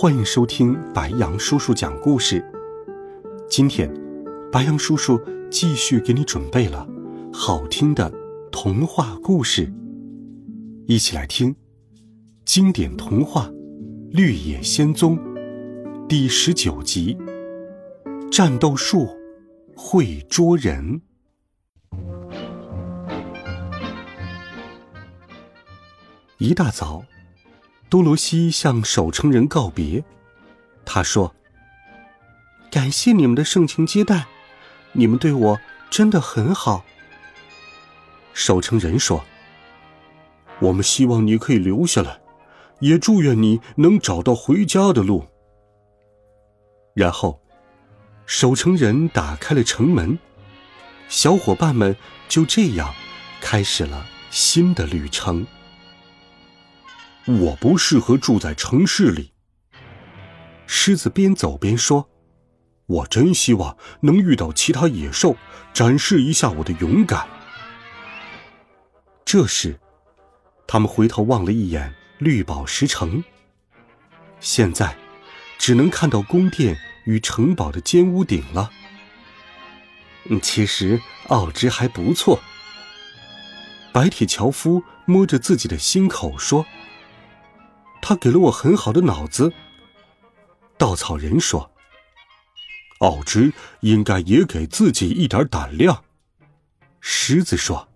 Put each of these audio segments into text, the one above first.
欢迎收听白羊叔叔讲故事。今天，白羊叔叔继续给你准备了好听的童话故事，一起来听经典童话《绿野仙踪》第十九集《战斗树会捉人》。一大早。多罗西向守城人告别，他说：“感谢你们的盛情接待，你们对我真的很好。”守城人说：“我们希望你可以留下来，也祝愿你能找到回家的路。”然后，守城人打开了城门，小伙伴们就这样开始了新的旅程。我不适合住在城市里。狮子边走边说：“我真希望能遇到其他野兽，展示一下我的勇敢。”这时，他们回头望了一眼绿宝石城，现在只能看到宫殿与城堡的尖屋顶了。其实奥芝还不错。白铁樵夫摸着自己的心口说。他给了我很好的脑子。稻草人说：“奥芝应该也给自己一点胆量。”狮子说：“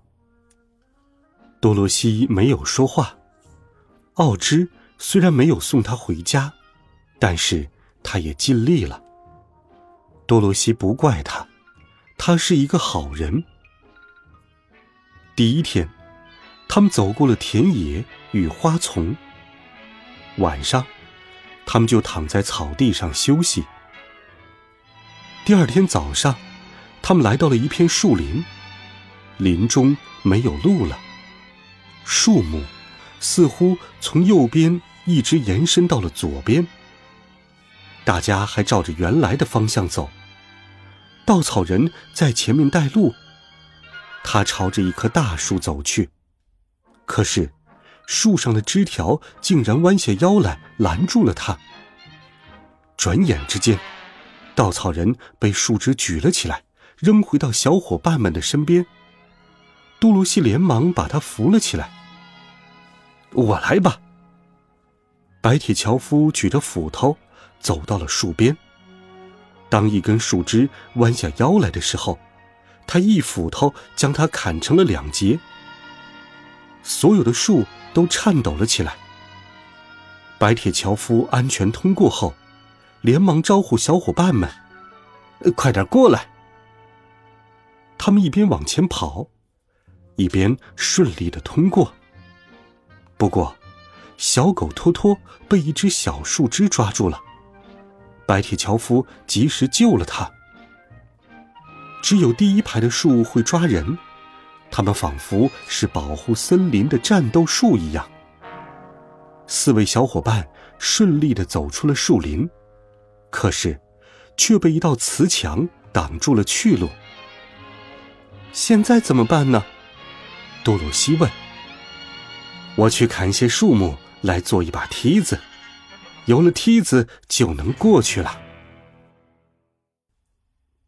多罗西没有说话。奥芝虽然没有送他回家，但是他也尽力了。多罗西不怪他，他是一个好人。”第一天，他们走过了田野与花丛。晚上，他们就躺在草地上休息。第二天早上，他们来到了一片树林，林中没有路了，树木似乎从右边一直延伸到了左边。大家还照着原来的方向走，稻草人在前面带路，他朝着一棵大树走去，可是。树上的枝条竟然弯下腰来拦住了他。转眼之间，稻草人被树枝举了起来，扔回到小伙伴们的身边。多罗西连忙把他扶了起来。我来吧。白铁樵夫举着斧头走到了树边。当一根树枝弯下腰来的时候，他一斧头将它砍成了两截。所有的树。都颤抖了起来。白铁樵夫安全通过后，连忙招呼小伙伴们：“快点过来！”他们一边往前跑，一边顺利的通过。不过，小狗托托被一只小树枝抓住了，白铁樵夫及时救了他。只有第一排的树会抓人。他们仿佛是保护森林的战斗树一样。四位小伙伴顺利的走出了树林，可是，却被一道瓷墙挡住了去路。现在怎么办呢？多鲁西问。我去砍些树木来做一把梯子，有了梯子就能过去了。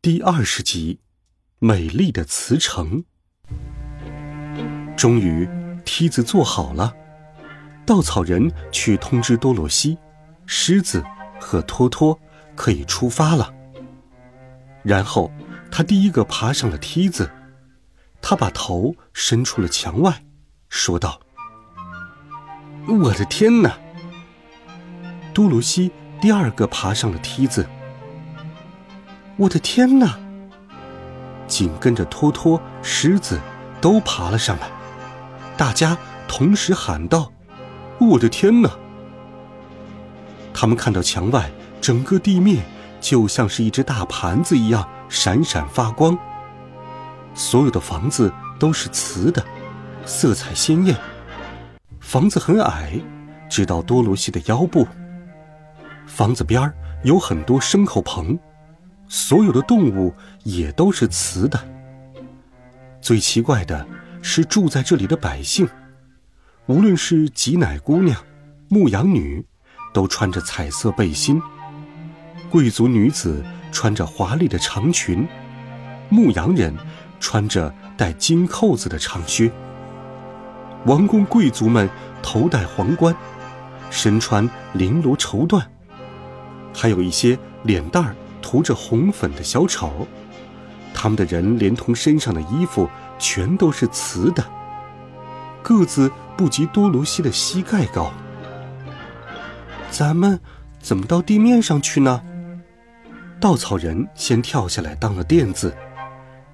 第二十集，美丽的瓷城。终于，梯子做好了。稻草人去通知多罗西、狮子和托托可以出发了。然后，他第一个爬上了梯子。他把头伸出了墙外，说道：“我的天哪！”多罗西第二个爬上了梯子。我的天哪！紧跟着托托、狮子都爬了上来。大家同时喊道：“我的天哪！”他们看到墙外整个地面就像是一只大盘子一样闪闪发光。所有的房子都是瓷的，色彩鲜艳。房子很矮，直到多罗西的腰部。房子边儿有很多牲口棚，所有的动物也都是瓷的。最奇怪的是住在这里的百姓，无论是挤奶姑娘、牧羊女，都穿着彩色背心；贵族女子穿着华丽的长裙，牧羊人。穿着带金扣子的长靴，王公贵族们头戴皇冠，身穿绫罗绸缎，还有一些脸蛋涂着红粉的小丑，他们的人连同身上的衣服全都是瓷的，个子不及多罗西的膝盖高。咱们怎么到地面上去呢？稻草人先跳下来当了垫子。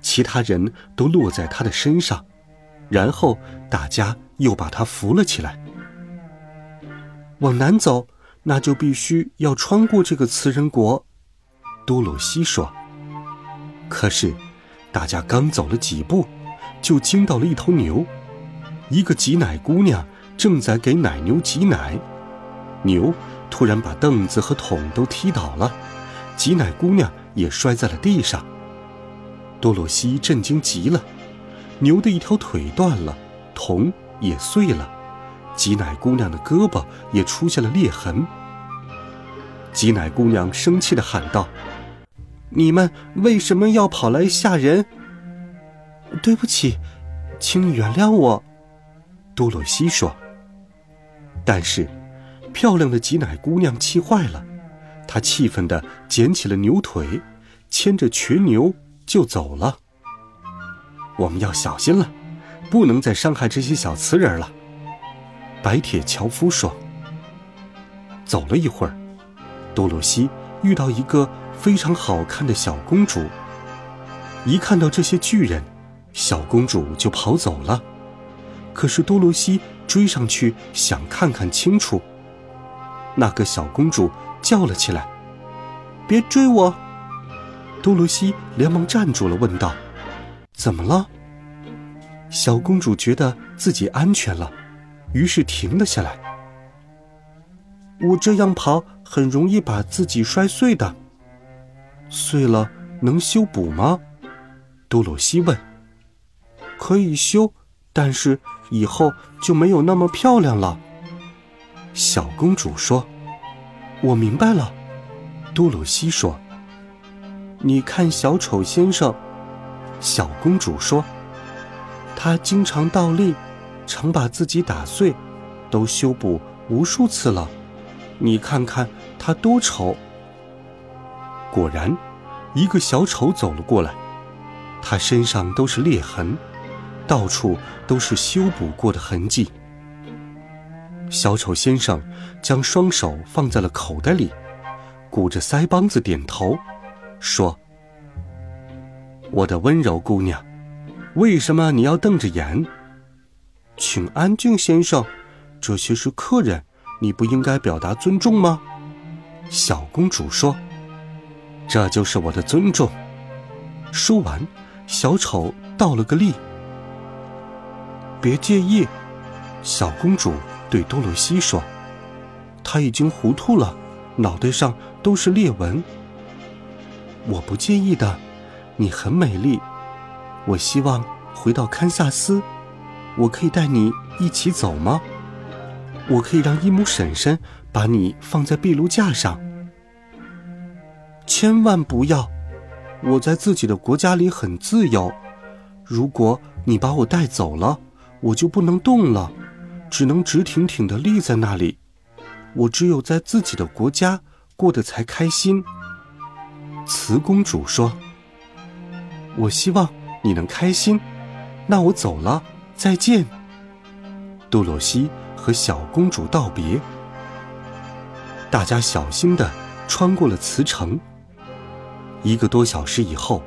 其他人都落在他的身上，然后大家又把他扶了起来。往南走，那就必须要穿过这个瓷人国。多罗西说。可是，大家刚走了几步，就惊到了一头牛。一个挤奶姑娘正在给奶牛挤奶，牛突然把凳子和桶都踢倒了，挤奶姑娘也摔在了地上。多罗西震惊极了，牛的一条腿断了，桶也碎了，挤奶姑娘的胳膊也出现了裂痕。挤奶姑娘生气的喊道：“你们为什么要跑来吓人？”对不起，请你原谅我。”多罗西说。但是，漂亮的挤奶姑娘气坏了，她气愤的捡起了牛腿，牵着瘸牛。就走了。我们要小心了，不能再伤害这些小瓷人了。白铁樵夫说。走了一会儿，多罗西遇到一个非常好看的小公主。一看到这些巨人，小公主就跑走了。可是多罗西追上去想看看清楚。那个小公主叫了起来：“别追我！”多罗西连忙站住了，问道：“怎么了？”小公主觉得自己安全了，于是停了下来。我这样跑很容易把自己摔碎的，碎了能修补吗？多罗西问。“可以修，但是以后就没有那么漂亮了。”小公主说。“我明白了。”多罗西说。你看，小丑先生，小公主说：“他经常倒立，常把自己打碎，都修补无数次了。你看看他多丑！”果然，一个小丑走了过来，他身上都是裂痕，到处都是修补过的痕迹。小丑先生将双手放在了口袋里，鼓着腮帮子点头。说：“我的温柔姑娘，为什么你要瞪着眼？请安静，先生，这些是客人，你不应该表达尊重吗？”小公主说：“这就是我的尊重。”说完，小丑倒了个立。别介意，小公主对多罗西说：“她已经糊涂了，脑袋上都是裂纹。”我不介意的，你很美丽。我希望回到堪萨斯，我可以带你一起走吗？我可以让伊姆婶婶把你放在壁炉架上。千万不要！我在自己的国家里很自由。如果你把我带走了，我就不能动了，只能直挺挺的立在那里。我只有在自己的国家过得才开心。慈公主说：“我希望你能开心，那我走了，再见。”多罗西和小公主道别，大家小心的穿过了慈城。一个多小时以后，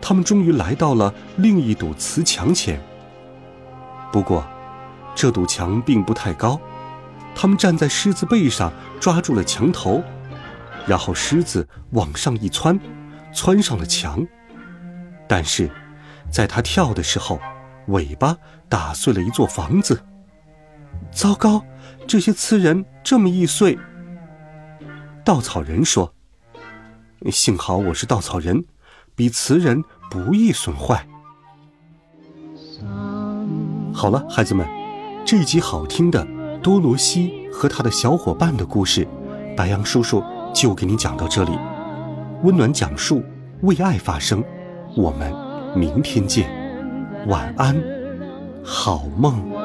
他们终于来到了另一堵瓷墙前。不过，这堵墙并不太高，他们站在狮子背上，抓住了墙头，然后狮子往上一窜，窜上了墙。但是，在他跳的时候，尾巴打碎了一座房子。糟糕，这些刺人这么易碎。稻草人说：“幸好我是稻草人，比瓷人不易损坏。”好了，孩子们，这一集好听的多罗西和他的小伙伴的故事，白杨叔叔就给你讲到这里。温暖讲述，为爱发声，我们明天见，晚安，好梦。